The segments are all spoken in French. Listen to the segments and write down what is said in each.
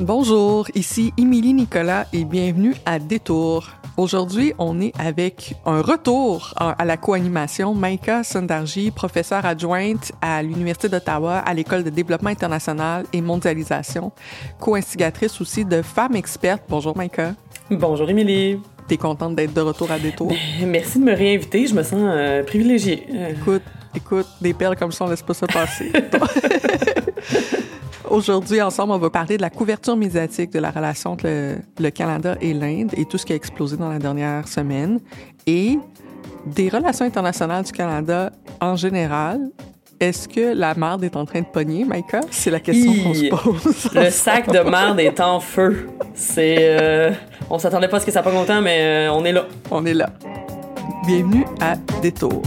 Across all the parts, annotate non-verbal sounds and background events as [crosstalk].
Bonjour, ici Émilie Nicolas et bienvenue à Détour. Aujourd'hui, on est avec un retour à la co-animation. Maïka Sundarji, professeure adjointe à l'Université d'Ottawa à l'École de développement international et mondialisation, co-instigatrice aussi de Femmes expertes. Bonjour Maïka. Bonjour Émilie. T'es contente d'être de retour à Détour? Ben, merci de me réinviter, je me sens euh, privilégiée. Écoute, écoute, des perles comme ça, on laisse pas ça passer. [laughs] [laughs] Aujourd'hui, ensemble, on va parler de la couverture médiatique de la relation entre le, Canada et l'Inde et tout ce qui a explosé dans la dernière semaine et des relations internationales du Canada en général. Est-ce que la marde est en train de pogner, Maïka? C'est la question qu'on se pose. Le sac de marde est en feu. C'est... Euh, on s'attendait pas à ce que ça pogne longtemps, mais euh, on est là. On est là. Bienvenue à Détour.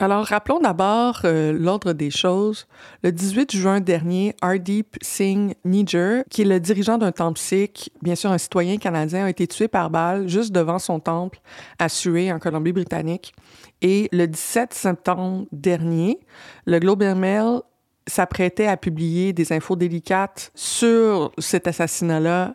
Alors, rappelons d'abord euh, l'ordre des choses. Le 18 juin dernier, Hardeep Singh Nijjar, qui est le dirigeant d'un temple sikh, bien sûr un citoyen canadien, a été tué par balle juste devant son temple à Surrey, en Colombie-Britannique. Et le 17 septembre dernier, le Globe and Mail s'apprêtait à publier des infos délicates sur cet assassinat-là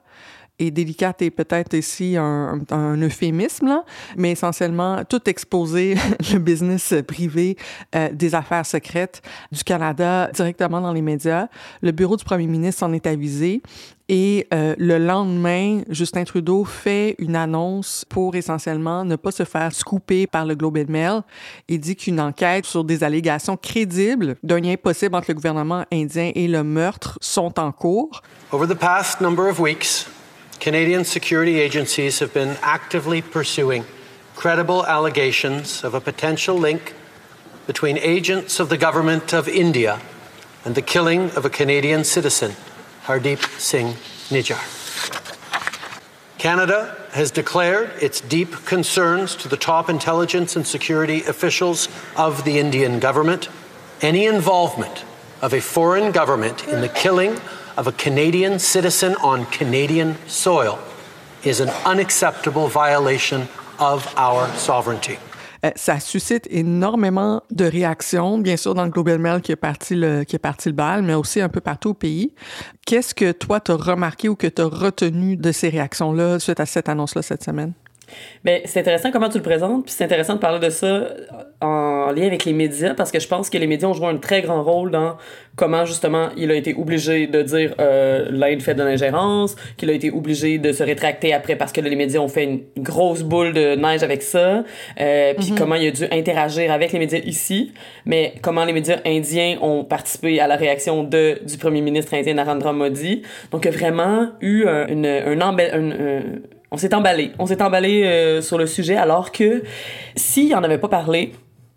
et délicate et peut-être ici un, euphémisme, là, mais essentiellement tout exposer [laughs] le business privé euh, des affaires secrètes du Canada directement dans les médias. Le bureau du premier ministre en est avisé. Et euh, le lendemain, Justin Trudeau fait une annonce pour essentiellement ne pas se faire scooper par le Globe and Mail. Il dit qu'une enquête sur des allégations crédibles d'un lien possible entre le gouvernement indien et le meurtre sont en cours. Over the past number of Canadian security agencies have been actively pursuing credible allegations of a potential link between agents of the government of India and the killing of a Canadian citizen, Hardeep Singh Nijjar. Canada has declared its deep concerns to the top intelligence and security officials of the Indian government. Any involvement of a foreign government in the killing of a Canadian citizen on Canadian soil is an unacceptable violation of our sovereignty. Euh, ça suscite énormément de réactions, bien sûr dans le Global Mail qui est parti le qui est parti le bal, mais aussi un peu partout au pays. Qu'est-ce que toi t'as remarqué ou que t'as retenu de ces réactions-là suite à cette annonce-là cette semaine? Bien, c'est intéressant comment tu le présentes, puis c'est intéressant de parler de ça en lien avec les médias, parce que je pense que les médias ont joué un très grand rôle dans comment, justement, il a été obligé de dire euh, l'Inde fait de l'ingérence, qu'il a été obligé de se rétracter après parce que les médias ont fait une grosse boule de neige avec ça, euh, puis mhm. comment il a dû interagir avec les médias ici, mais comment les médias indiens ont participé à la réaction de, du premier ministre indien Narendra Modi. Donc, il y a vraiment eu une, un, un, on s'est emballé. On s'est emballé euh, sur le sujet alors que s'il en avait pas parlé,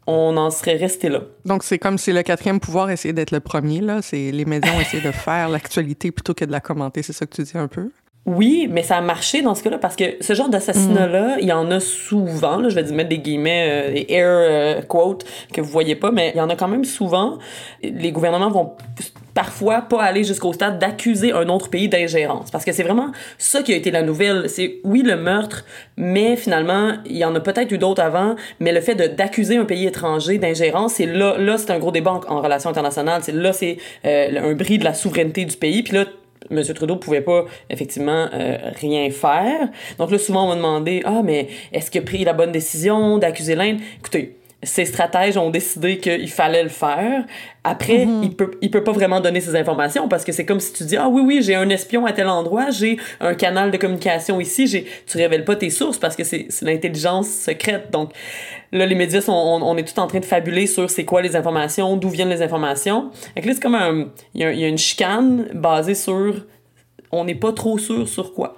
on en serait resté là. Donc, c'est comme si le quatrième pouvoir essayait d'être le premier, là. C'est les médias ont essayé de [laughs] faire l'actualité plutôt que de la commenter. C'est ça que tu dis un peu? Oui, mais ça a marché dans ce cas-là parce que ce genre d'assassinat-là, mm. il y en a souvent. Là, je vais mettre des guillemets, euh, des air euh, quotes que vous voyez pas, mais il y en a quand même souvent. Les gouvernements vont parfois pas aller jusqu'au stade d'accuser un autre pays d'ingérence. Parce que c'est vraiment ça qui a été la nouvelle. C'est, oui, le meurtre, mais finalement, il y en a peut-être eu d'autres avant, mais le fait d'accuser un pays étranger d'ingérence, c'est là, là, c'est un gros débat en, relations internationales. C'est là, c'est euh, un bris de la souveraineté du pays. Puis là, M. Trudeau pouvait pas effectivement euh, rien faire. Donc là, souvent, on m'a demandé Ah, mais est-ce qu'il a pris la bonne décision d'accuser l'Inde Écoutez, ces stratèges ont décidé qu'il fallait le faire. Après, mhm. il peut il peut pas vraiment donner ces informations parce que c'est comme si tu dis ah oui oui j'ai un espion à tel endroit, j'ai un canal de communication ici, j'ai tu révèles pas tes sources parce que c'est l'intelligence secrète. Donc là les médias sont on, est tout en train de fabuler sur c'est quoi les informations, d'où viennent les informations. Et là c'est comme un il y, a, y a une chicane basée sur on n'est pas trop sûr sur quoi,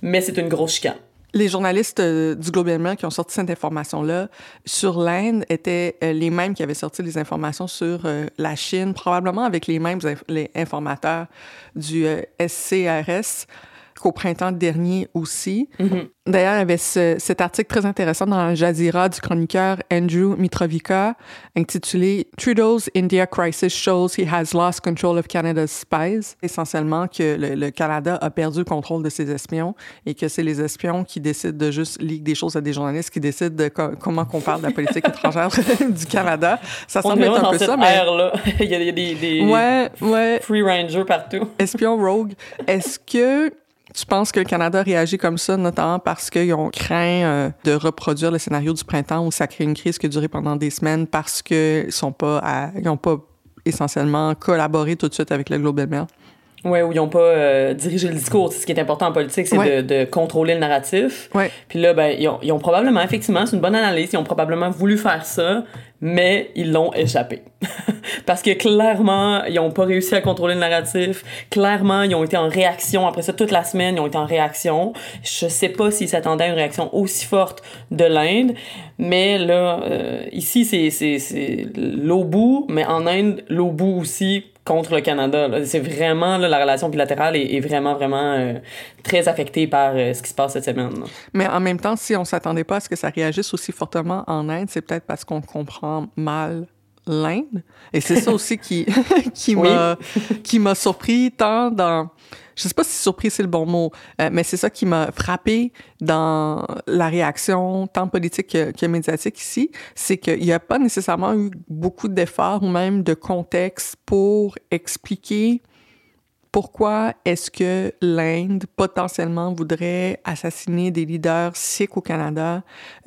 mais c'est une grosse chicane les journalistes euh, du Globe qui ont sorti cette information-là sur l'Inde étaient euh, les mêmes qui avaient sorti les informations sur euh, la Chine, probablement avec les mêmes les informateurs du SCRS qu'au printemps dernier aussi. Mm-hmm. D'ailleurs, il y avait cet article très intéressant dans le Jazeera du chroniqueur Andrew Mitrovica intitulé Trudeau's India crisis shows he has lost control of Canada's spies. Essentiellement que le, Canada a perdu le contrôle de ses espions et que c'est les espions qui décident de juste lire des choses à des journalistes qui décident de comment qu'on parle de la politique [laughs] étrangère [laughs] du Canada. Ça semble être un peu ça, mais là. [laughs] il y a des, des ouais, ouais. free rangers partout. Espions rogue. Est-ce que tu penses que le Canada réagit comme ça, notamment parce qu'ils ont craint euh, de reproduire le scénario du printemps où ça crée une crise qui a duré pendant des semaines parce qu'ils sont pas, ils ont pas essentiellement collaboré tout de suite avec le Global Mail? Oui, où ils n'ont pas euh, dirigé le discours. Ce qui est important en politique, c'est de, de, contrôler le narratif. Ouais. Puis là, ben, ils ont, ils ont probablement, effectivement, c'est une bonne analyse, ils ont probablement voulu faire ça, mais ils l'ont échappé. [laughs] Parce que clairement, ils n'ont pas réussi à contrôler le narratif. Clairement, ils ont été en réaction. Après ça, toute la semaine, ils ont été en réaction. Je sais pas s'ils s'attendaient à une réaction aussi forte de l'Inde. Mais là, euh, ici, c'est l'Obu, mais en Inde, l'Obu aussi contre le Canada. C'est vraiment, là, la relation bilatérale est, est vraiment, vraiment euh, très affectée par euh, ce qui se passe cette semaine. Mais en même temps, si on s'attendait pas à ce que ça réagisse aussi fortement en Inde, c'est peut-être parce qu'on comprend mal l'Inde. Et c'est ça aussi qui, [laughs] qui m'a, qui m'a surpris tant dans, je sais pas si surpris c'est le bon mot, euh, mais c'est ça qui m'a frappé dans la réaction tant politique que, que médiatique ici, c'est qu'il n'y a pas nécessairement eu beaucoup d'efforts ou même de contexte pour expliquer pourquoi est-ce que l'Inde potentiellement voudrait assassiner des leaders sikhs au Canada?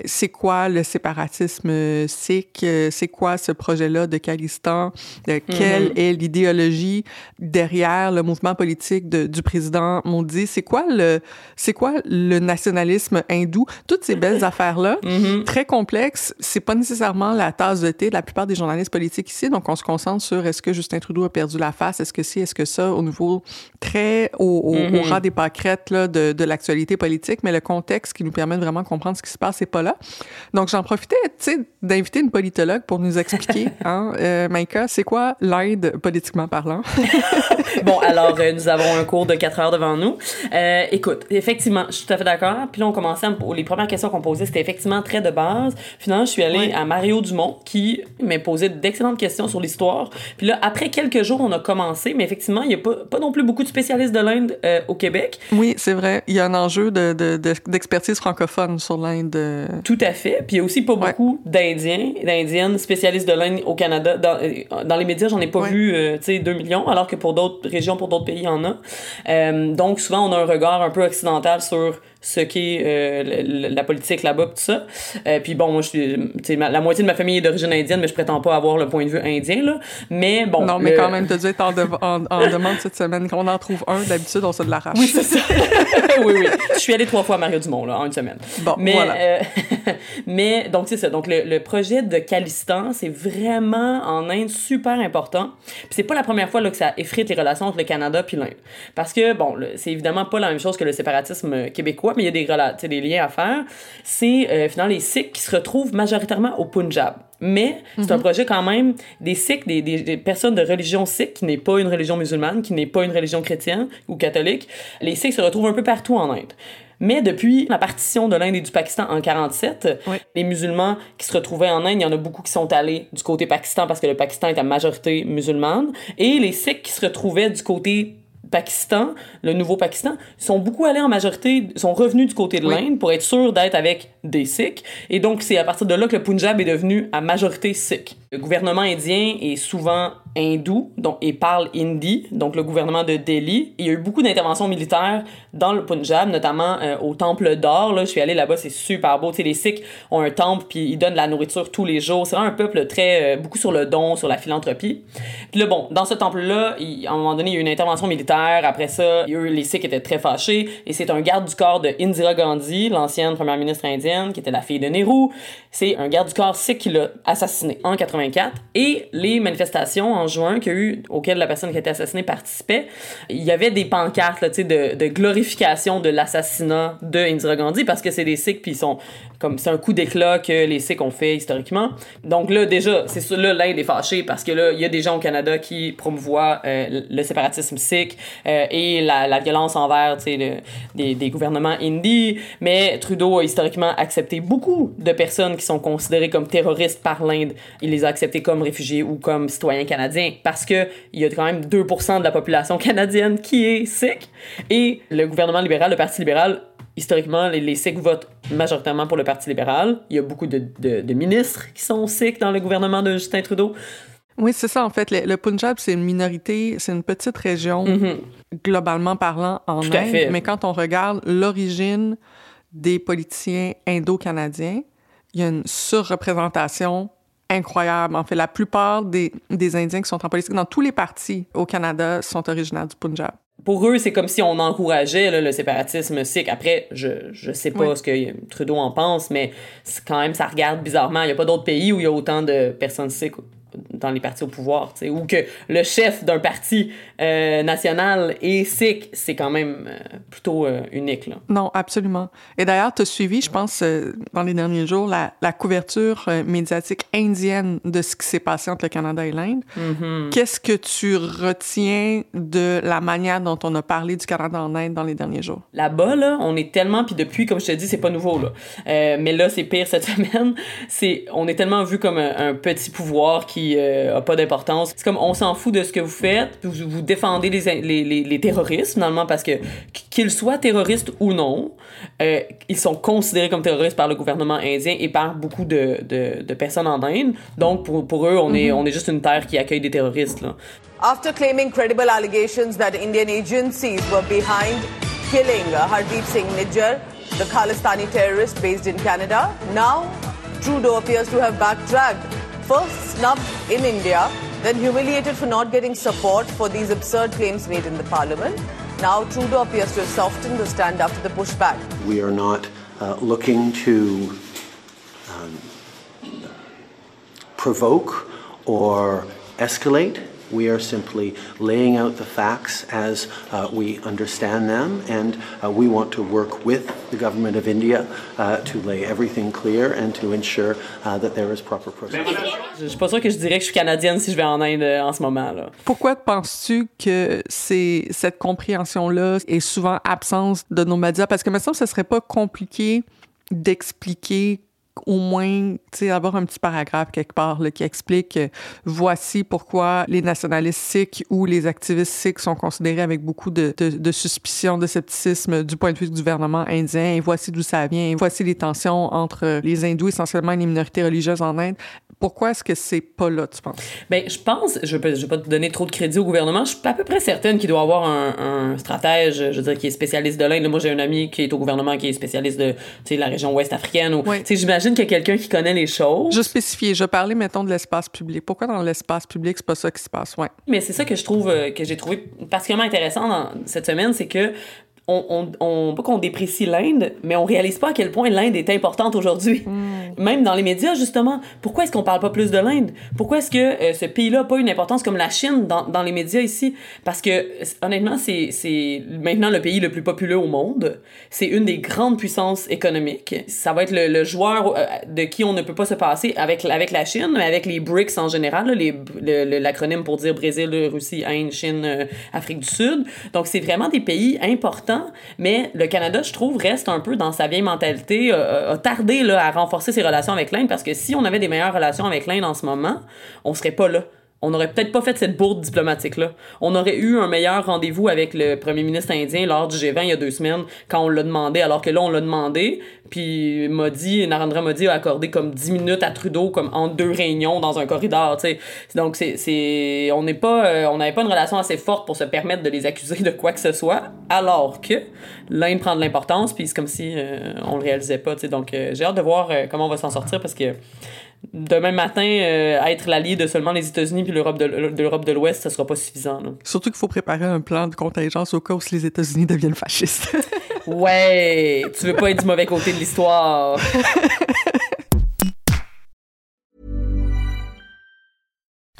C'est quoi le séparatisme sikh? C'est quoi ce projet-là de Khalistan? Euh, quelle mm-hmm. est l'idéologie derrière le mouvement politique de, du président Modi? C'est quoi le, c'est quoi le nationalisme hindou? Toutes ces belles affaires-là, mm-hmm. très complexes, c'est pas nécessairement la tasse de thé de la plupart des journalistes politiques ici. Donc, on se concentre sur est-ce que Justin Trudeau a perdu la face? Est-ce que si, est-ce que ça, au niveau très au, mm-hmm. rang des pâquerettes là, de, de l'actualité politique, mais le contexte qui nous permet de vraiment comprendre ce qui se passe, c'est pas là. Donc, j'en profitais, tu sais, d'inviter une politologue pour nous expliquer, [laughs] hein, euh, Maïka, c'est quoi l'Inde politiquement parlant? [laughs] bon, alors, euh, nous avons un cours de 4 heures devant nous. Euh, écoute, effectivement, je suis tout à fait d'accord. Puis là, on commençait, les premières questions qu'on posait, c'était effectivement très de base. Finalement, je suis allée à Mario Dumont, qui m'a posé d'excellentes questions sur l'histoire. Puis là, après quelques jours, on a commencé, mais effectivement, il n'y a pas, pas non plus beaucoup de spécialistes de l'Inde euh, au Québec. Oui, c'est vrai. Il y a un enjeu d'expertise de, francophone sur l'Inde. Euh. Tout à fait. Puis il y a aussi pas beaucoup d'Indiens, d'Indiennes spécialistes de l'Inde au Canada. Dans, euh, dans les médias, j'en ai pas vu, tu sais, 2 millions, alors que pour d'autres régions, pour d'autres pays, il y en a. donc souvent, on a un regard un peu occidental sur ce qu'est euh, la politique là-bas, tout ça. Euh, puis bon, moi, je suis, la moitié de ma famille est d'origine indienne, mais je prétends pas avoir le point de vue indien, là. Mais bon. Non, mais quand même, t'as dû être en, en, demande cette semaine. Quand on en trouve un, d'habitude, on se de l'arrache. Oui, c'est ça. [laughs] oui, oui. Je suis allée trois fois à Mario Dumont, là, en une semaine. Bon, mais, voilà. Euh, [laughs] mais, donc, c'est ça. Donc, le, le projet de Calistan, c'est vraiment en Inde super important. Puis c'est pas la première fois, là, que ça effrite les relations entre le Canada puis l'Inde. Parce que, bon, c'est évidemment pas la même chose que le séparatisme québécois, mais il y a des, des liens à faire. C'est euh, finalement les Sikhs qui se retrouvent majoritairement au Punjab. Mais c'est un mhm. projet quand même des Sikhs, des, des, personnes de religion sikh, qui n'est pas une religion musulmane, qui n'est pas une religion chrétienne ou catholique. Les Sikhs se retrouvent un peu partout en Inde. Mais depuis la partition de l'Inde et du Pakistan en 47, les musulmans qui se retrouvaient en Inde, il y en a beaucoup qui sont allés du côté Pakistan parce que le Pakistan est à majorité musulmane. Et les Sikhs qui se retrouvaient du côté Pakistan, le nouveau Pakistan, sont beaucoup allés en majorité, sont revenus du côté de l'Inde pour être sûrs d'être avec des Sikhs. Et donc, c'est à partir de là que le Punjab est devenu à majorité Sikh. Le gouvernement indien est souvent hindou donc, et parle hindi, donc le gouvernement de Delhi. Il y a eu beaucoup d'interventions militaires dans le Punjab, notamment euh, au temple d'or. Je suis allée là-bas, c'est super beau. Tu sais, les Sikhs ont un temple, puis ils donnent de la nourriture tous les jours. C'est un peuple très, euh, beaucoup sur le don, sur la philanthropie. Puis là, bon, dans ce temple-là, à un moment donné, il y a eu une intervention militaire. Après ça, il y a eu, les Sikhs étaient très fâchés. Et c'est un garde du corps de Indira Gandhi, l'ancienne première ministre indienne, qui était la fille de Nehru. C'est un garde du corps sikh qui l'a assassiné en 84. Et les manifestations en juin auxquelles la personne qui a été assassinée participait, il y avait des pancartes de, de glorification de l'assassinat de Indira Gandhi parce que c'est des Sikhs puis ils sont c'est un coup d'éclat que les Sikhs ont fait historiquement. Donc là déjà, c'est ça là l'Inde est fâchée parce que là il y a des gens au Canada qui promouvoient euh, le séparatisme sikh euh, et la, violence envers le, des, des gouvernements hindis, mais Trudeau a historiquement accepté beaucoup de personnes qui sont considérées comme terroristes par l'Inde. Il les a acceptées comme réfugiés ou comme citoyens canadiens parce que il y a quand même 2% de la population canadienne qui est sikh et le gouvernement libéral, le Parti libéral historiquement, les, les Sikhs votent majoritairement pour le Parti libéral. Il y a beaucoup de, de, ministres qui sont Sikhs dans le gouvernement de Justin Trudeau. Oui, c'est ça, en fait. Le, Punjab, c'est une minorité, c'est une petite région, mm-hmm. globalement parlant, en Inde. Mais quand on regarde l'origine des politiciens indo-canadiens, il y a une surreprésentation incroyable. En fait, la plupart des, des Indiens qui sont en politique dans tous les partis au Canada sont originaires du Punjab pour eux, c'est comme si on encourageait le séparatisme sikh. Après, je, je sais pas ce que Trudeau en pense, mais quand même, ça regarde bizarrement. Il n'y a pas d'autres pays où il y a autant de personnes sikh dans les partis au pouvoir, ou que le chef d'un parti euh, national est sikh, c'est quand même euh, plutôt euh, unique. Là. Non, absolument. Et d'ailleurs, tu as suivi, je pense, dans les derniers jours, la, la couverture médiatique indienne de ce qui s'est passé entre le Canada et l'Inde. Mm-hmm. Qu'est-ce que tu retiens de la manière dont on a parlé du Canada en Inde dans les derniers jours? Là-bas, là, on est tellement, puis depuis, comme je te dis, c'est pas nouveau, là. mais là, c'est pire cette [laughs] semaine. C'est, on est tellement vu comme un, un petit pouvoir qui euh, a pas d'importance. C'est comme on s'en fout de ce que vous faites, vous, vous défendez les, les, les, terroristes finalement parce que qu'ils soient terroristes ou non, euh, ils sont considérés comme terroristes par le gouvernement indien et par beaucoup de, de, de personnes en Inde. Donc pour, pour eux, on, est, mm-hmm. on est juste une terre qui accueille des terroristes. Là. After claiming credible allegations that Indian agencies were behind killing Hardeep Singh Nijjar, the Khalistani terrorist based in Canada, now Trudeau appears to have backtracked First snubbed in India, then humiliated for not getting support for these absurd claims made in the parliament. Now Trudeau appears to have softened the stand after the pushback. We are not uh, looking to um, provoke or escalate We are simply laying out the facts as uh, we understand them, and uh, we want to work with the government of India uh, to lay everything clear and to ensure uh, that there is proper process. Je suis pas sûre que je dirais que je suis canadienne si je vais en Inde euh, en ce moment. Là. Pourquoi penses-tu que c'est cette compréhension-là est souvent absence de nos médias? Parce que que ce serait pas compliqué d'expliquer au moins, avoir un petit paragraphe quelque part là, qui explique euh, voici pourquoi les nationalistes sikhs ou les activistes sikhs sont considérés avec beaucoup de, de, de, suspicion, de scepticisme du point de vue du gouvernement indien et voici d'où ça vient. Voici les tensions entre les hindous essentiellement les minorités religieuses en Inde. Pourquoi est-ce que c'est pas là, tu penses? Ben, je pense, je vais, je vais pas te donner trop de crédit au gouvernement, je suis à peu près certaine qu'il doit avoir un, un, stratège, je veux dire, qui est spécialiste de l'Inde. Moi, j'ai un ami qui est au gouvernement qui est spécialiste de, la région ouest africaine. Ou, j'imagine qu'il y a quelqu'un qui connaît les choses. Je spécifier, je parlais, mettons, de l'espace public. Pourquoi dans l'espace public, c'est pas ça qui se passe? Ouais. Mais c'est ça que je trouve, euh, que j'ai trouvé particulièrement intéressant dans cette semaine, c'est que on, on, pas qu'on déprécie l'Inde, mais on réalise pas à quel point l'Inde est importante aujourd'hui. Hmm. Même dans les médias, justement. Pourquoi est-ce qu'on parle pas plus de l'Inde? Pourquoi est-ce que euh, ce pays-là n'a pas une importance comme la Chine dans, dans les médias ici? Parce que, honnêtement, c'est, maintenant le pays le plus populeux au monde. C'est une des grandes puissances économiques. Ça va être le, le joueur euh, de qui on ne peut pas se passer avec, avec la Chine, mais avec les BRICS en général, l'acronyme pour dire Brésil, Russie, Inde, Chine, euh, Afrique du Sud. Donc, c'est vraiment des pays importants mais le Canada, je trouve, reste un peu dans sa vieille mentalité, a tardé à renforcer ses relations avec l'Inde, parce que si on avait des meilleures relations avec l'Inde en ce moment, on serait pas là on n'aurait peut-être pas fait cette bourde diplomatique-là. On aurait eu un meilleur rendez-vous avec le premier ministre indien lors du G20 il y a deux semaines, quand on l'a demandé, alors que là, on l'a demandé, puis Modi, Narendra Modi a accordé comme 10 minutes à Trudeau, comme en deux réunions dans un corridor, tu sais. Donc, c'est, c'est, on n'est pas, euh, on n'avait pas une relation assez forte pour se permettre de les accuser de quoi que ce soit, alors que l'Inde prend de l'importance, puis c'est comme si euh, on le réalisait pas, tu sais. Donc, euh, j'ai hâte de voir comment on va s'en sortir, parce que demain matin, euh, être l'allié de seulement les États-Unis puis l'Europe de, l'Europe de l'Ouest, ça sera pas suffisant. Surtout qu'il faut préparer un plan de contingence au cas où les États-Unis deviennent fascistes. ouais, tu veux pas être du mauvais côté de l'histoire. [laughs]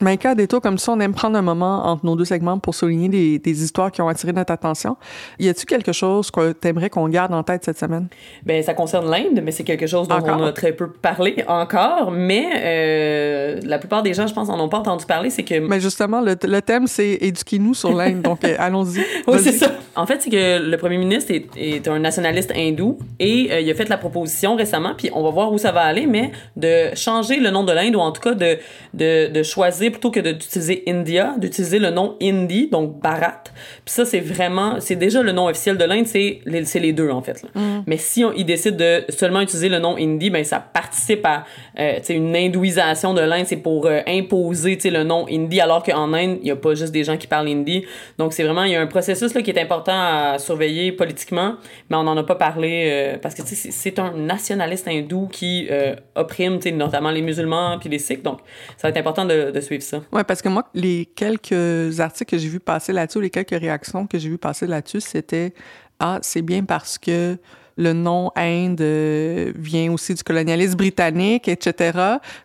Maïka, des tours comme ça, on aime prendre un moment entre nos deux segments pour souligner des, des histoires qui ont attiré notre attention. Y a-t-il quelque chose que t'aimerais qu'on garde en tête cette semaine? Ben, ça concerne l'Inde, mais c'est quelque chose dont on a très peu parlé encore. Mais euh, la plupart des gens, je pense, en ont pas entendu parler. C'est que. Mais justement, le, le thème, c'est éduquez-nous sur l'Inde. donc, euh, allons-y. [laughs] Oui, c'est ça. En fait, c'est que le premier ministre est, est un nationaliste hindou et euh, il a fait la proposition récemment, puis on va voir où ça va aller, mais de changer le nom de l'Inde ou en tout cas de, de, de choisir plutôt que d'utiliser India, d'utiliser le nom Hindi, donc Bharat. Puis ça, c'est vraiment, c'est déjà le nom officiel de l'Inde, c'est les, les deux en fait. Mm. Mais si on, il décide de seulement utiliser le nom Hindi, ben ça participe à euh, une hindouisation de l'Inde, c'est pour euh, imposer le nom Hindi, alors qu'en Inde, il n'y a pas juste des gens qui parlent Hindi. Donc c'est vraiment, il y a un processus là, qui est important à surveiller politiquement, mais on n'en a pas parlé euh, parce que c'est un nationaliste hindou qui euh, opprime notamment les musulmans puis les sikhs. Donc ça va être important de, de suivre Ouais, parce que moi, les quelques articles que j'ai vu passer là-dessus, les quelques réactions que j'ai vu passer là-dessus, c'était ah, c'est bien parce que le nom Inde euh, vient aussi du colonialisme britannique, etc.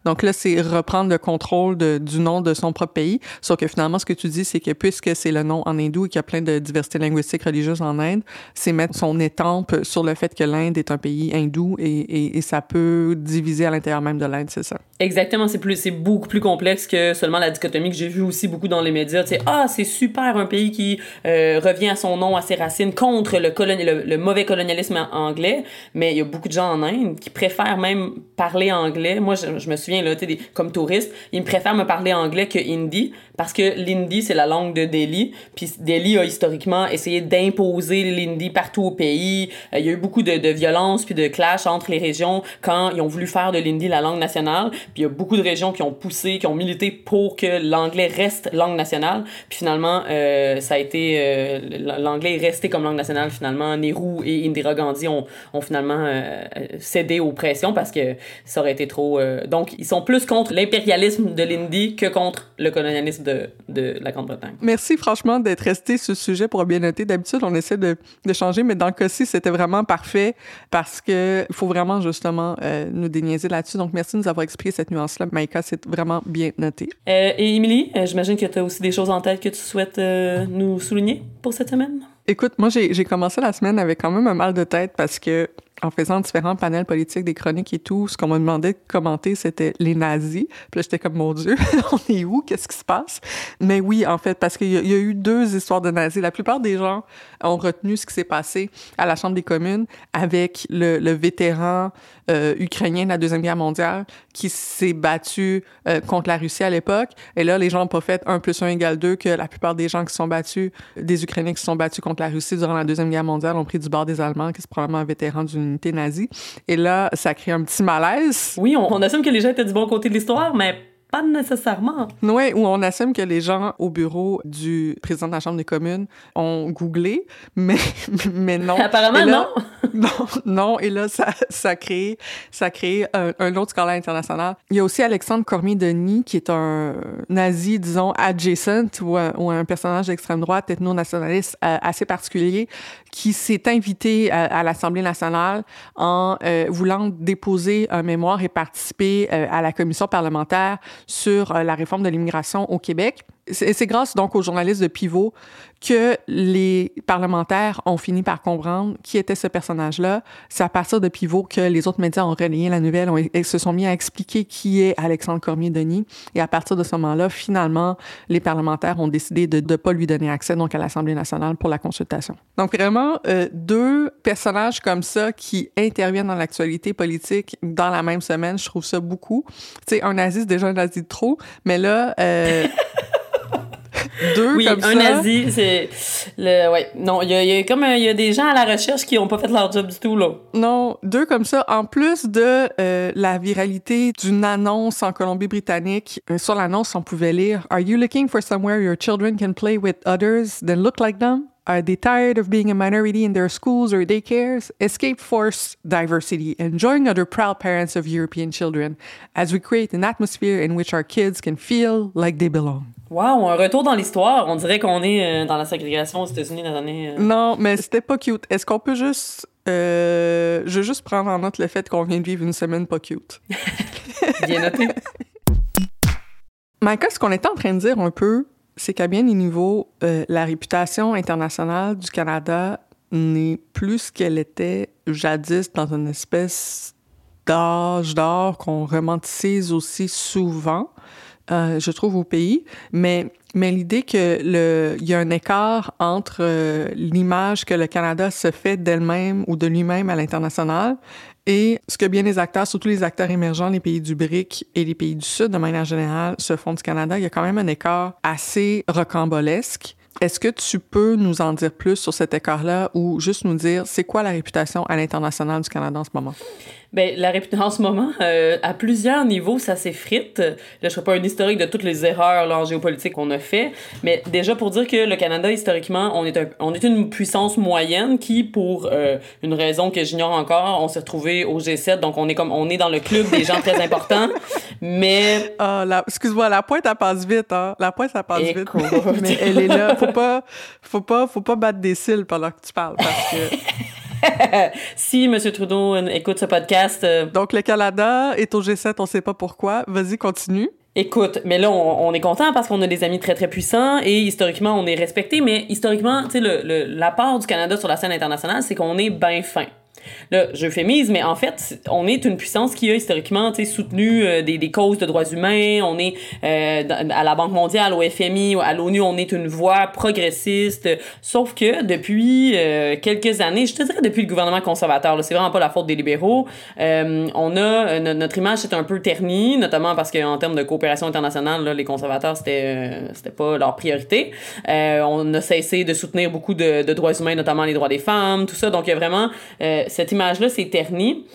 Donc là, c'est reprendre le contrôle du nom de son propre pays. Sauf que finalement, ce que tu dis, c'est que puisque c'est le nom en hindou et qu'il y a plein de diversité linguistique religieuse en Inde, c'est mettre son étampe sur le fait que l'Inde est un pays hindou et, ça peut diviser à l'intérieur même de l'Inde, c'est ça. Exactement, c'est plus, c'est beaucoup plus complexe que seulement la dichotomie que j'ai vu aussi beaucoup dans les médias. C'est ah, c'est super un pays qui euh, revient à son nom, à ses racines contre le, le mauvais colonialisme anglais, mais il y a beaucoup de gens en Inde qui préfèrent même parler anglais. Moi, je, me souviens, là, des, comme touriste, ils me préfèrent me parler anglais que hindi parce que l'hindi, c'est la langue de Delhi. Puis Delhi a historiquement essayé d'imposer l'hindi partout au pays. Euh, il y a eu beaucoup de, de violence puis de clash entre les régions quand ils ont voulu faire de l'hindi la langue nationale. Puis il y a beaucoup de régions qui ont poussé, qui ont milité pour que l'anglais reste langue nationale. Puis finalement, euh, ça a été... Euh, l'anglais est resté comme langue nationale finalement. Nehru et Indira Gandhi ont, ont finalement euh, cédé aux pressions parce que ça aurait été trop... Euh, donc, ils sont plus contre l'impérialisme de l'hindi que contre le colonialisme de, de la Grande-Bretagne. Merci franchement d'être resté sur ce sujet pour bien noter. D'habitude, on essaie de, de, changer, mais dans le cas-ci, c'était vraiment parfait parce que il faut vraiment justement euh, nous déniaiser là-dessus. Donc, merci de nous avoir expliqué cette nuance-là. Maïka, c'est vraiment bien noté. Euh, et Émilie, euh, j'imagine que tu as aussi des choses en tête que tu souhaites euh, nous souligner pour cette semaine? Écoute, moi, j'ai commencé la semaine avec quand même un mal de tête parce que en faisant différents panels politiques, des chroniques et tout, ce qu'on m'a demandé de commenter, c'était les nazis. Puis j'étais comme, mon Dieu, [laughs] on est où? Qu'est-ce qui se passe? Mais oui, en fait, parce qu'il y, a eu deux histoires de nazis. La plupart des gens ont retenu ce qui s'est passé à la Chambre des communes avec le, le vétéran euh, ukrainien de la Deuxième Guerre mondiale qui s'est battu euh, contre la Russie à l'époque. Et là, les gens n'ont pas fait 1 plus 1 égale 2 que la plupart des gens qui se sont battus, des Ukrainiens qui se sont battus contre la Russie durant la Deuxième Guerre mondiale ont pris du bord des Allemands, qui est probablement un vétéran d'une unité nazie. Et là, ça crée un petit malaise. Oui, on, on assume que les gens étaient du bon côté de l'histoire, mais Pas nécessairement. Oui, où on assume que les gens au bureau du président de la Chambre des communes ont googlé, mais, [laughs] mais non. Apparemment, non. [laughs] non. Non, et là, ça, ça crée, ça crée un, un, autre scandale international. Il y a aussi Alexandre Cormier-Denis, qui est un nazi, disons, adjacent, ou un, ou un personnage d'extrême droite, ethno-nationaliste euh, assez particulier, qui s'est invité à, l'Assemblée nationale en euh, voulant déposer un mémoire et participer euh, à la commission parlementaire sur euh, la réforme de l'immigration au Québec. C'est grâce donc aux journalistes de Pivot que les parlementaires ont fini par comprendre qui était ce personnage-là. C'est à partir de Pivot que les autres médias ont relayé la nouvelle et se sont mis à expliquer qui est Alexandre Cormier-Denis. Et à partir de ce moment-là, finalement, les parlementaires ont décidé de ne pas lui donner accès donc à l'Assemblée nationale pour la consultation. Donc vraiment, euh, deux personnages comme ça qui interviennent dans l'actualité politique dans la même semaine, je trouve ça beaucoup. Tu sais, un nazi, déjà un nazi de trop, mais là... Euh, [laughs] deux oui, comme un ça. nazi, c'est le ouais. Non, il y a, y a comme il y a des gens à la recherche qui ont pas fait leur job du tout là. Non, deux comme ça. En plus de euh, la viralité d'une annonce en Colombie-Britannique, euh, sur l'annonce on pouvait lire Are you looking for somewhere your children can play with others that look like them? Are they tired of being a minority in their schools or daycares? Escape force diversity and join other proud parents of European children as we create an atmosphere in which our kids can feel like they belong. Wow, un retour dans l'histoire. On dirait qu'on est euh, dans la ségrégation aux États-Unis dans les années. euh, Non, mais c'était pas cute. Est-ce qu'on peut juste. Euh, je veux juste prendre en note le fait qu'on vient de vivre une semaine pas cute. [laughs] bien noté. Micah, ce qu'on était en train de dire un peu, c'est qu'à bien des niveaux, euh, la réputation internationale du Canada n'est plus ce qu'elle était jadis dans une espèce d'âge d'or qu'on romanticise aussi souvent, euh, je trouve, au pays. Mais, mais l'idée que le, il y a un écart entre euh, l'image que le Canada se fait d'elle-même ou de lui-même à l'international et ce que bien les acteurs, surtout les acteurs émergents, les pays du BRIC et les pays du Sud, de manière générale, se font du Canada, il y a quand même un écart assez rocambolesque. Est-ce que tu peux nous en dire plus sur cet écart-là ou juste nous dire c'est quoi la réputation à l'international du Canada en ce moment? Ben, la réputation [laughs] en ce moment, euh, à plusieurs niveaux, ça s'effrite. Là, je ferai pas un historique de toutes les erreurs là, en géopolitique qu'on a fait, mais déjà pour dire que le Canada, historiquement, on est, un, on est une puissance moyenne qui, pour euh, une raison que j'ignore encore, on s'est retrouvé au G7, donc on est comme on est dans le club des gens très importants, [laughs] mais Ah, la- excuse-moi, la pointe, elle passe vite, hein? La pointe, ça passe vite. Écoute. Mais elle est là. Faut pas, faut pas, faut pas battre des cils pendant que tu parles parce que. [laughs] [laughs] si M. Trudeau euh, écoute ce podcast, euh, Donc, le Canada est au G7, on sait pas pourquoi. Vas-y, continue. Écoute, mais là, on, on est content parce qu'on a des amis très, très puissants et historiquement, on est respecté. Mais historiquement, tu sais, le, le, l'apport du Canada sur la scène internationale, c'est qu'on est bien fin. Là, je fémise, mais en fait, on est une puissance qui a historiquement soutenu euh, des, des causes de droits humains. On est euh, à la Banque mondiale, au FMI, à l'ONU, on est une voix progressiste. Sauf que depuis euh, quelques années, je te dirais depuis le gouvernement conservateur, c'est vraiment pas la faute des libéraux, euh, on a euh, no- notre image c'est un peu ternie, notamment parce qu'en termes de coopération internationale, là, les conservateurs c'était c'était pas leur priorité. On a cessé de soutenir beaucoup de, de droits humains, notamment les droits des femmes, tout ça. Donc il y a vraiment euh, image-là, c'est terni.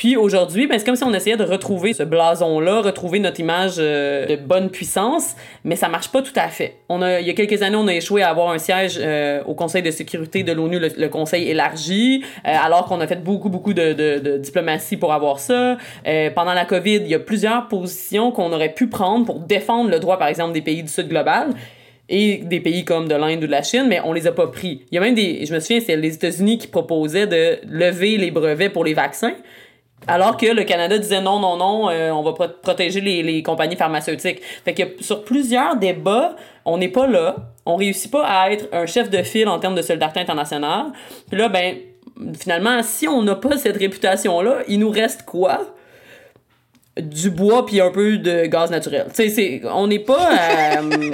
Puis aujourd'hui, ben, c'est comme si on essayait de retrouver ce blason-là, retrouver notre image euh, de bonne puissance, mais ça marche pas tout à fait. On a, il y a quelques années, on a échoué à avoir un siège euh, au Conseil de sécurité de l'ONU, le, Conseil élargi, euh, alors qu'on a fait beaucoup, beaucoup de, diplomatie pour avoir ça. Pendant la COVID, il y a plusieurs positions qu'on aurait pu prendre pour défendre le droit, par exemple, des pays du Sud global et des pays comme de l'Inde ou de la Chine, mais on les a pas pris. Il y a même des, je me souviens, c'est les États-Unis qui proposaient de lever les brevets pour les vaccins, alors que le Canada disait non, non, non, euh, on va pro- protéger les, les compagnies pharmaceutiques. Fait que sur plusieurs débats, on n'est pas là, on réussit pas à être un chef de file en termes de solidarité internationale. Puis là, ben, finalement, si on n'a pas cette réputation-là, il nous reste quoi? du bois puis un peu de gaz naturel. Tu sais, on n'est pas, euh, [laughs]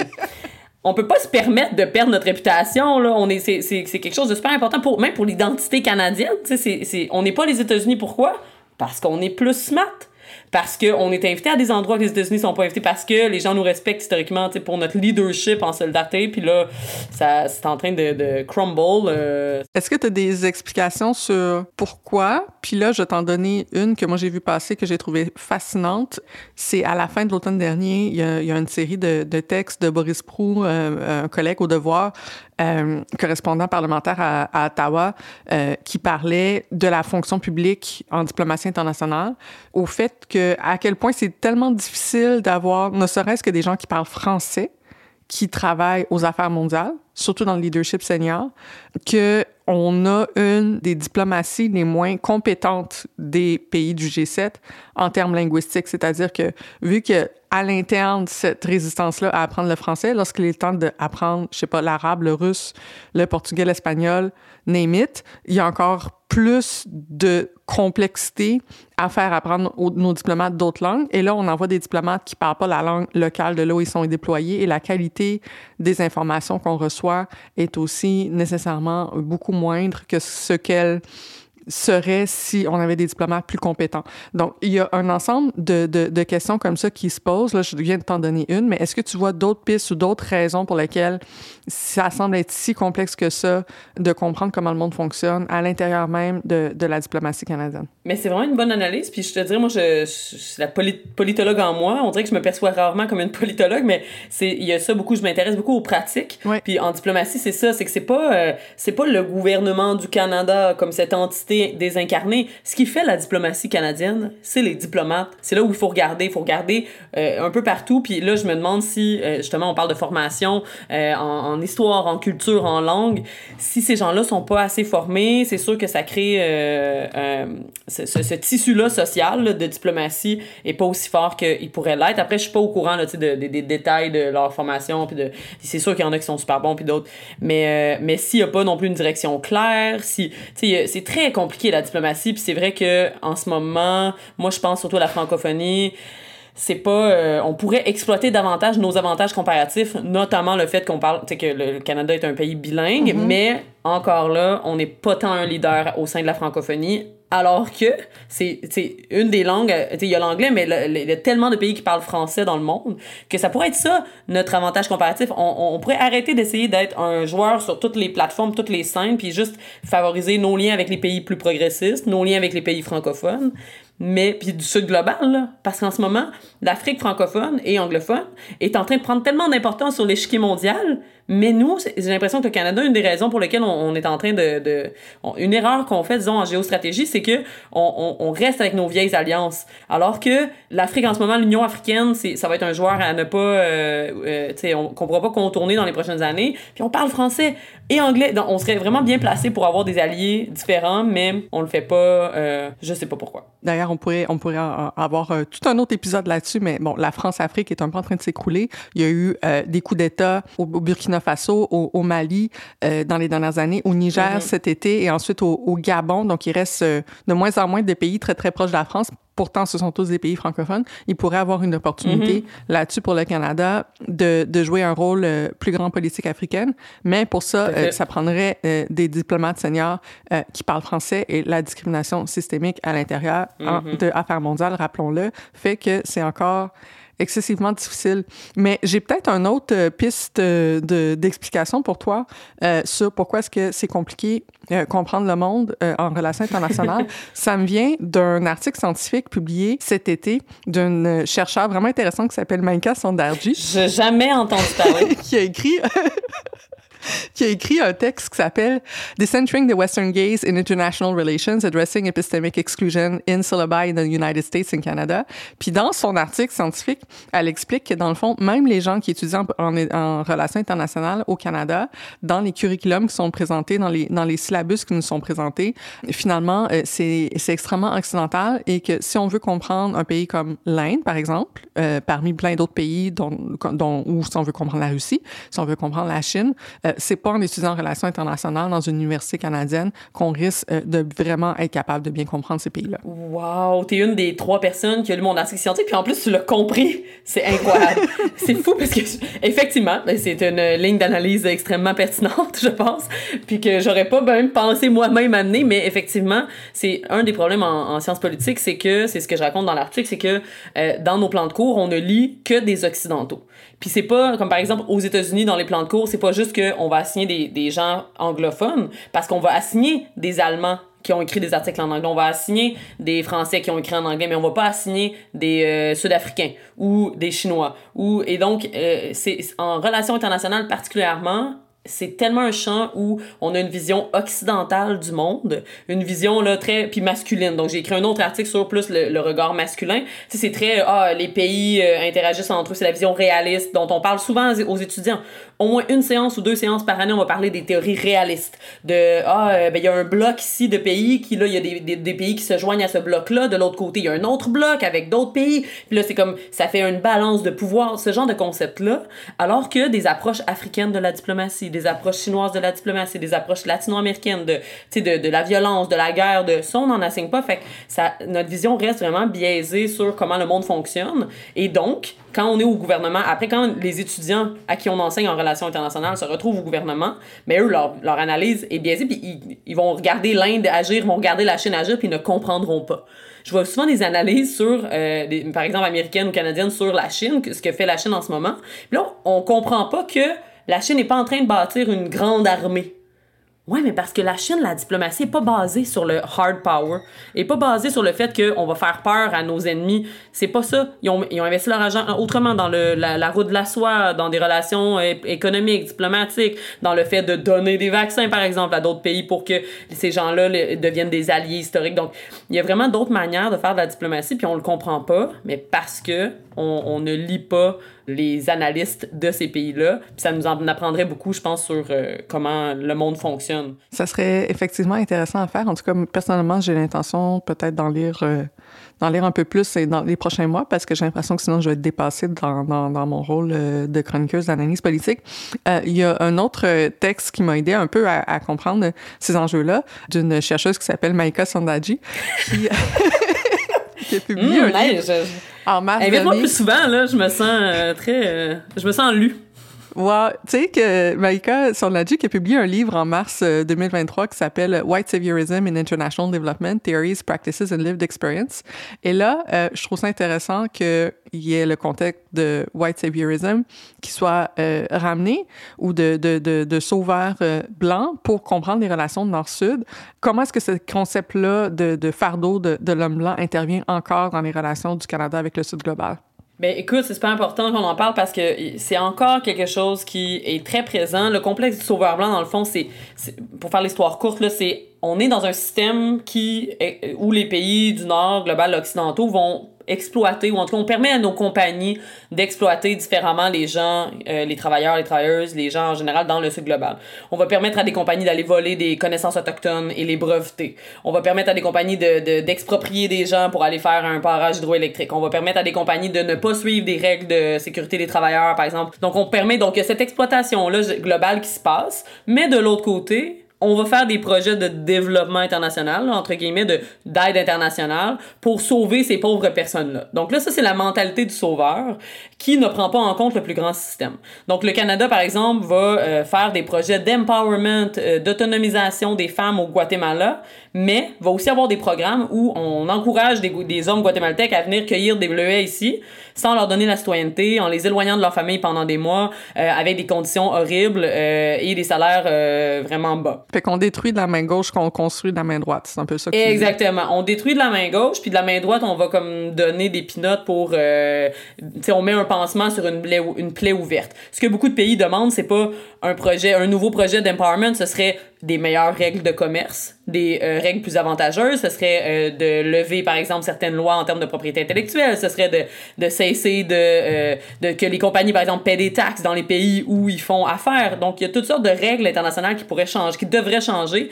on peut pas se permettre de perdre notre réputation là. On est, c'est, c'est, c'est quelque chose de super important pour même pour l'identité canadienne. C'est, c'est, on n'est pas les États-Unis. Pourquoi? Parce qu'on est plus smart. Parce qu'on est invité à des endroits que les États-Unis sont pas invités, parce que les gens nous respectent historiquement pour notre leadership en solidarité. Puis là, ça, c'est en train de, de crumble. Euh. Est-ce que tu as des explications sur pourquoi? Puis là, je vais t'en donner une que moi j'ai vu passer, que j'ai trouvé fascinante. C'est à la fin de l'automne dernier, il y y a une série de, de, textes de Boris Prou, euh, un collègue au devoir, euh, correspondant parlementaire à, à Ottawa, euh, qui parlait de la fonction publique en diplomatie internationale, au fait que à quel point c'est tellement difficile d'avoir, ne serait-ce que des gens qui parlent français, qui travaillent aux affaires mondiales, surtout dans le leadership senior, que on a une des diplomaties les moins compétentes des pays du G7 en termes linguistiques. C'est-à-dire que, vu que à l'interne, cette résistance-là à apprendre le français, lorsqu'il est temps d'apprendre, je sais pas, l'arabe, le russe, le portugais, l'espagnol, name il y a encore plus de complexité à faire apprendre nos diplomates d'autres langues. Et là, on envoie des diplomates qui parlent pas la langue locale de là où ils sont déployés et la qualité des informations qu'on reçoit est aussi nécessairement beaucoup moindre que ce qu'elle serait si on avait des diplomates plus compétents. Donc, il y a un ensemble de, de, de questions comme ça qui se posent. Là, je viens de t'en donner une, mais est-ce que tu vois d'autres pistes ou d'autres raisons pour lesquelles ça semble être si complexe que ça de comprendre comment le monde fonctionne à l'intérieur même de, de la diplomatie canadienne? Mais c'est vraiment une bonne analyse. Puis je te dirais, moi, je, je, suis la politologue en moi. On dirait que je me perçois rarement comme une politologue, mais c'est il y a ça beaucoup. Je m'intéresse beaucoup aux pratiques. Ouais. Puis en diplomatie, c'est ça. C'est que c'est pas euh, c'est pas le gouvernement du Canada comme cette entité désincarné. Ce qui fait la diplomatie canadienne, c'est les diplomates. C'est là où il faut regarder. Il faut regarder euh, un peu partout. Puis là, je me demande si, euh, justement, on parle de formation euh, en, en, histoire, en culture, en langue. Si ces gens-là sont pas assez formés, c'est sûr que ça crée euh, ce, ce, ce tissu-là social là, de diplomatie est pas aussi fort qu'il pourrait l'être. Après, je suis pas au courant là, de, de, de, des détails de leur formation. Puis de, c'est sûr qu'il y en a qui sont super bons, puis d'autres. Mais, mais s'il y a pas non plus une direction claire, si, c'est très compliqué la diplomatie puis c'est vrai que en ce moment moi je pense surtout à la francophonie c'est pas euh, on pourrait exploiter davantage nos avantages comparatifs notamment le fait qu'on parle que le Canada est un pays bilingue mm -hmm. mais encore là on n'est pas tant un leader au sein de la francophonie alors que c'est une des langues, il y a l'anglais, mais il y a tellement de pays qui parlent français dans le monde que ça pourrait être ça, notre avantage comparatif. On, on pourrait arrêter d'essayer d'être un joueur sur toutes les plateformes, toutes les scènes, puis juste favoriser nos liens avec les pays plus progressistes, nos liens avec les pays francophones, mais puis du sud global, là, parce qu'en ce moment, l'Afrique francophone et anglophone est en train de prendre tellement d'importance sur l'échiquier mondial, mais nous, j'ai l'impression que le Canada, une des raisons pour lesquelles on, est en train de... de une erreur qu'on fait, disons, en géostratégie, c'est que on, on, reste avec nos vieilles alliances. Alors que l'Afrique, en ce moment, l'Union africaine, ça va être un joueur à ne pas... Euh, euh, tu sais, qu'on pourra pas contourner dans les prochaines années. Puis on parle français et anglais. Donc, on serait vraiment bien placé pour avoir des alliés différents, mais on le fait pas. Euh, je sais pas pourquoi. D'ailleurs, on pourrait, on pourrait avoir euh, tout un autre épisode là-dessus, mais bon, la France-Afrique est un peu en train de s'écrouler. Il y a eu euh, des coups d'État au, au Burkina Faso, au, au Mali euh, dans les dernières années, au Niger mm -hmm. cet été et ensuite au, au, Gabon. Donc, il reste de moins en moins de pays très, très proches de la France pourtant ce sont tous des pays francophones, il pourrait avoir une opportunité mm -hmm. là-dessus pour le Canada de, de jouer un rôle euh, plus grand politique africaine. Mais pour ça, euh, ça prendrait euh, des diplomates seniors qui parlent français et la discrimination systémique à l'intérieur mm -hmm. de Affaires mondiales, rappelons-le, fait que c'est encore excessivement difficile. Mais j'ai peut-être une autre euh, piste d'explication de, pour toi euh, sur pourquoi est-ce que c'est compliqué euh, comprendre le monde euh, en relations internationales. [laughs] Ça me vient d'un article scientifique publié cet été d'une chercheure vraiment intéressante qui s'appelle Maïka Sondarji. J'ai jamais entendu parler. [laughs] qui a écrit qui a écrit un texte qui s'appelle Decentering the Western Gaze in International Relations, Addressing Epistemic Exclusion in Syllabi in the United States and Canada. Puis dans son article scientifique, elle explique que dans le fond, même les gens qui étudient en, en, en relations internationales au Canada, dans les curriculums qui sont présentés, dans les, dans les syllabus qui nous sont présentés, finalement, euh, c'est extrêmement occidental et que si on veut comprendre un pays comme l'Inde, par exemple, euh, parmi plein d'autres pays dont, dont, ou si on veut comprendre la Russie, si on veut comprendre la Chine, euh, c'est pas en étudiant en relations internationales dans une université canadienne qu'on risque euh, de vraiment être capable de bien comprendre ces pays-là. Wow, t'es une des trois personnes qui a lu mon article scientifique, puis en plus tu l'as compris. C'est incroyable. [laughs] c'est fou parce que effectivement, ben, c'est une ligne d'analyse extrêmement pertinente, [laughs] je pense, puis que j'aurais pas même pensé moi-même amener, mais effectivement, c'est un des problèmes en, sciences politiques, c'est que c'est ce que je raconte dans l'article, c'est que euh, dans nos plans de cours, on ne lit que des occidentaux. Puis c'est pas comme par exemple aux États-Unis dans les plans de cours, c'est pas juste qu'on va assigner des, des gens anglophones, parce qu'on va assigner des Allemands qui ont écrit des articles en anglais. On va assigner des Français qui ont écrit en anglais, mais on va pas assigner des euh, Sud-Africains ou des Chinois. Ou, et donc, euh, c'est en relations internationales particulièrement, c'est tellement un champ où on a une vision occidentale du monde, une vision là très puis masculine. Donc j'ai écrit un autre article sur plus le, regard masculin. Tu c'est très ah les pays euh, interagissent entre eux, c'est la vision réaliste dont on parle souvent aux étudiants au moins une séance ou deux séances par année, on va parler des théories réalistes. De, ah, euh, ben, il y a un bloc ici de pays qui, là, il y a des, des, des, pays qui se joignent à ce bloc-là. De l'autre côté, il y a un autre bloc avec d'autres pays. Puis là, c'est comme, ça fait une balance de pouvoir, ce genre de concept-là. Alors que des approches africaines de la diplomatie, des approches chinoises de la diplomatie, des approches latino-américaines de, de, de la violence, de la guerre, de ça, on n'en assigne pas. Fait que ça, notre vision reste vraiment biaisée sur comment le monde fonctionne. Et donc, quand on est au gouvernement, après, quand les étudiants à qui on enseigne en relations internationales se retrouvent au gouvernement, mais eux, leur, leur analyse est biaisée, puis ils, ils vont regarder l'Inde agir, vont regarder la Chine agir, puis ils ne comprendront pas. Je vois souvent des analyses sur, euh, des, par exemple, américaines ou canadiennes sur la Chine, ce que fait la Chine en ce moment. Puis là, on comprend pas que la Chine n'est pas en train de bâtir une grande armée. Ouais, mais parce que la Chine, la diplomatie n'est pas basée sur le hard power, et pas basée sur le fait qu'on va faire peur à nos ennemis. C'est pas ça. Ils ont, ils ont investi leur argent autrement dans le, la, la, route de la soie, dans des relations économiques, diplomatiques, dans le fait de donner des vaccins, par exemple, à d'autres pays pour que ces gens-là deviennent des alliés historiques. Donc, il y a vraiment d'autres manières de faire de la diplomatie, puis on le comprend pas, mais parce que on, on ne lit pas les analystes de ces pays-là. Ça nous en apprendrait beaucoup, je pense, sur euh, comment le monde fonctionne. Ça serait effectivement intéressant à faire. En tout cas, personnellement, j'ai l'intention peut-être d'en lire, euh, d'en lire un peu plus dans les prochains mois parce que j'ai l'impression que sinon je vais être dépassée dans, dans, dans mon rôle euh, de chroniqueuse d'analyse politique. Il y a un autre texte qui m'a aidé un peu à, à comprendre ces enjeux-là d'une chercheuse qui s'appelle Maïka Sandaji qui... [laughs] qui a publié mmh, un livre en Invite-moi plus souvent, là, je me sens euh, très... Euh, je me sens lu. Ouais, tu sais que Maïka Sonladji qui a publié un livre en mars 2023 euh, qui s'appelle White Saviorism in International Development, Theories, Practices and Lived Experience. Et là, euh, je trouve ça intéressant qu'il y ait le contexte de White Saviorism qui soit euh, ramené ou de, de, de, euh, blancs pour comprendre les relations de Nord-Sud. Comment est-ce que ce concept-là de, de fardeau de, de l'homme blanc intervient encore dans les relations du Canada avec le Sud global? Ben écoute, c'est super important qu'on en parle parce que c'est encore quelque chose qui est très présent. Le complexe du sauveur blanc, dans le fond, c'est pour faire l'histoire courte là, c'est on est dans un système qui où les pays du Nord global occidentaux vont exploiter, ou en tout cas, on permet à nos compagnies d'exploiter différemment les gens, euh, les travailleurs, les travailleuses, les gens en général dans le sud global. On va permettre à des compagnies d'aller voler des connaissances autochtones et les breveter. On va permettre à des compagnies de, d'exproprier des gens pour aller faire un barrage hydroélectrique. On va permettre à des compagnies de ne pas suivre des règles de sécurité des travailleurs, par exemple. Donc, on permet donc cette exploitation-là globale qui se passe, mais de l'autre côté, on va faire des projets de développement international, entre guillemets, de, d'aide internationale pour sauver ces pauvres personnes-là. Donc là, ça, c'est la mentalité du sauveur qui ne prend pas en compte le plus grand système. Donc le Canada, par exemple, va euh, faire des projets d'empowerment, euh, d'autonomisation des femmes au Guatemala, mais va aussi avoir des programmes où on encourage des, des hommes guatémaltèques à venir cueillir des bleuets ici, sans leur donner la citoyenneté, en les éloignant de leur famille pendant des mois, euh, avec des conditions horribles et des salaires vraiment bas. Fait qu'on détruit de la main gauche qu'on construit de la main droite. C'est un peu ça que Exactement. On détruit de la main gauche, puis de la main droite, on va comme donner des pinottes pour... Euh, tu sais, on met un pansement sur une plaie, une plaie ouverte. Ce que beaucoup de pays demandent, c'est pas un projet, un nouveau projet d'empowerment, ce serait des meilleures règles de commerce, des euh, règles plus avantageuses. Ce serait euh, de lever, par exemple, certaines lois en termes de propriété intellectuelle. Ce serait de, de cesser de, euh, de que les compagnies, par exemple, paient des taxes dans les pays où ils font affaire. Donc, il y a toutes sortes de règles internationales qui pourraient changer, qui devraient changer,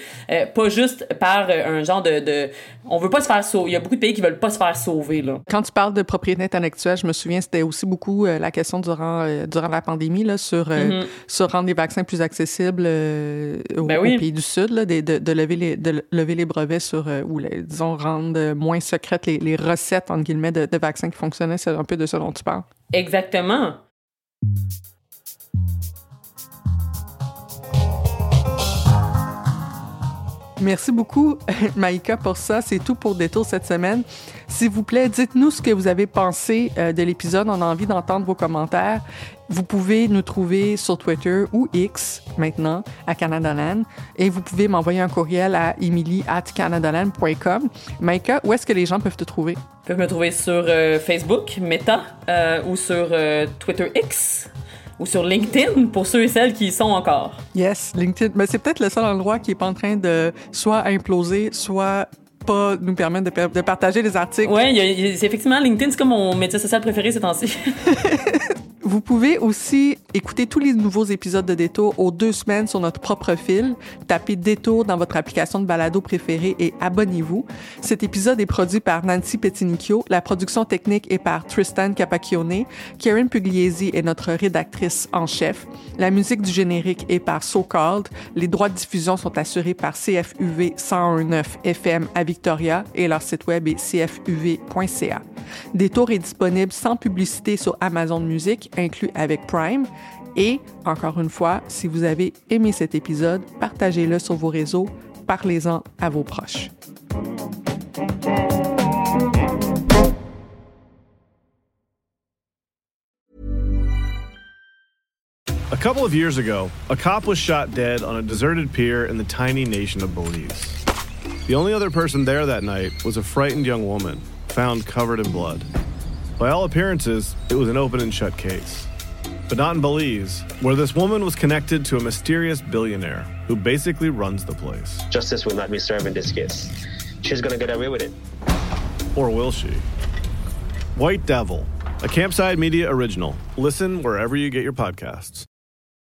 pas juste par un genre de, de... On veut pas se faire sauver. Il y a beaucoup de pays qui veulent pas se faire sauver, là. Quand tu parles de propriété intellectuelle, je me souviens, c'était aussi beaucoup la question durant, durant la pandémie, là, sur, mm-hmm. sur rendre les vaccins plus accessibles aux, ben pays du Sud, là, de, de, de lever les de lever les brevets sur, euh, ou les, disons, rendre moins secrètes les, les recettes, entre guillemets, de, de vaccins qui fonctionnaient. C'est un peu de ce dont tu parles. Exactement. Merci beaucoup, [laughs] Maïka, pour ça. C'est tout pour Détour cette semaine. S'il vous plaît, dites-nous ce que vous avez pensé euh, de l'épisode. On a envie d'entendre vos commentaires. Vous pouvez nous trouver sur Twitter ou X maintenant à Canadaland et vous pouvez m'envoyer un courriel à emily at canadaland.com. Maïka, où est-ce que les gens peuvent te trouver? Ils peuvent me trouver sur euh, Facebook, Meta euh, ou sur Twitter X ou sur LinkedIn pour ceux et celles qui y sont encore. Yes, LinkedIn. Mais c'est peut-être le seul endroit qui est pas en train de soit imploser, soit pas nous permettre de, de partager les articles. Oui, effectivement, LinkedIn, c'est comme mon métier social préféré ces temps-ci. [laughs] Vous pouvez aussi écouter tous les nouveaux épisodes de Détour aux deux semaines sur notre propre fil. Tapez Détour dans votre application de balado préférée et abonnez-vous. Cet épisode est produit par Nancy Petinicchio. La production technique est par Tristan Capacchione. Karen Pugliese est notre rédactrice en chef. La musique du générique est par So Called. Les droits de diffusion sont assurés par CFUV 1019 FM à Victoria et leur site web est cfuv.ca. Détour est disponible sans publicité sur Amazon Music inclus avec Prime. Et, encore une fois, si vous avez aimé cet épisode, partagez-le sur vos réseaux, parlez-en à vos proches. A couple of years ago, a cop was shot dead on a deserted pier in the tiny nation of Belize. The only other person there that night was a frightened young woman, found covered in blood. By all appearances, it was an open and shut case. But not in Belize, where this woman was connected to a mysterious billionaire who basically runs the place. Justice will not be served in this case. She's gonna get away with it. Or will she? White Devil, a Campside Media original. Listen wherever you get your podcasts.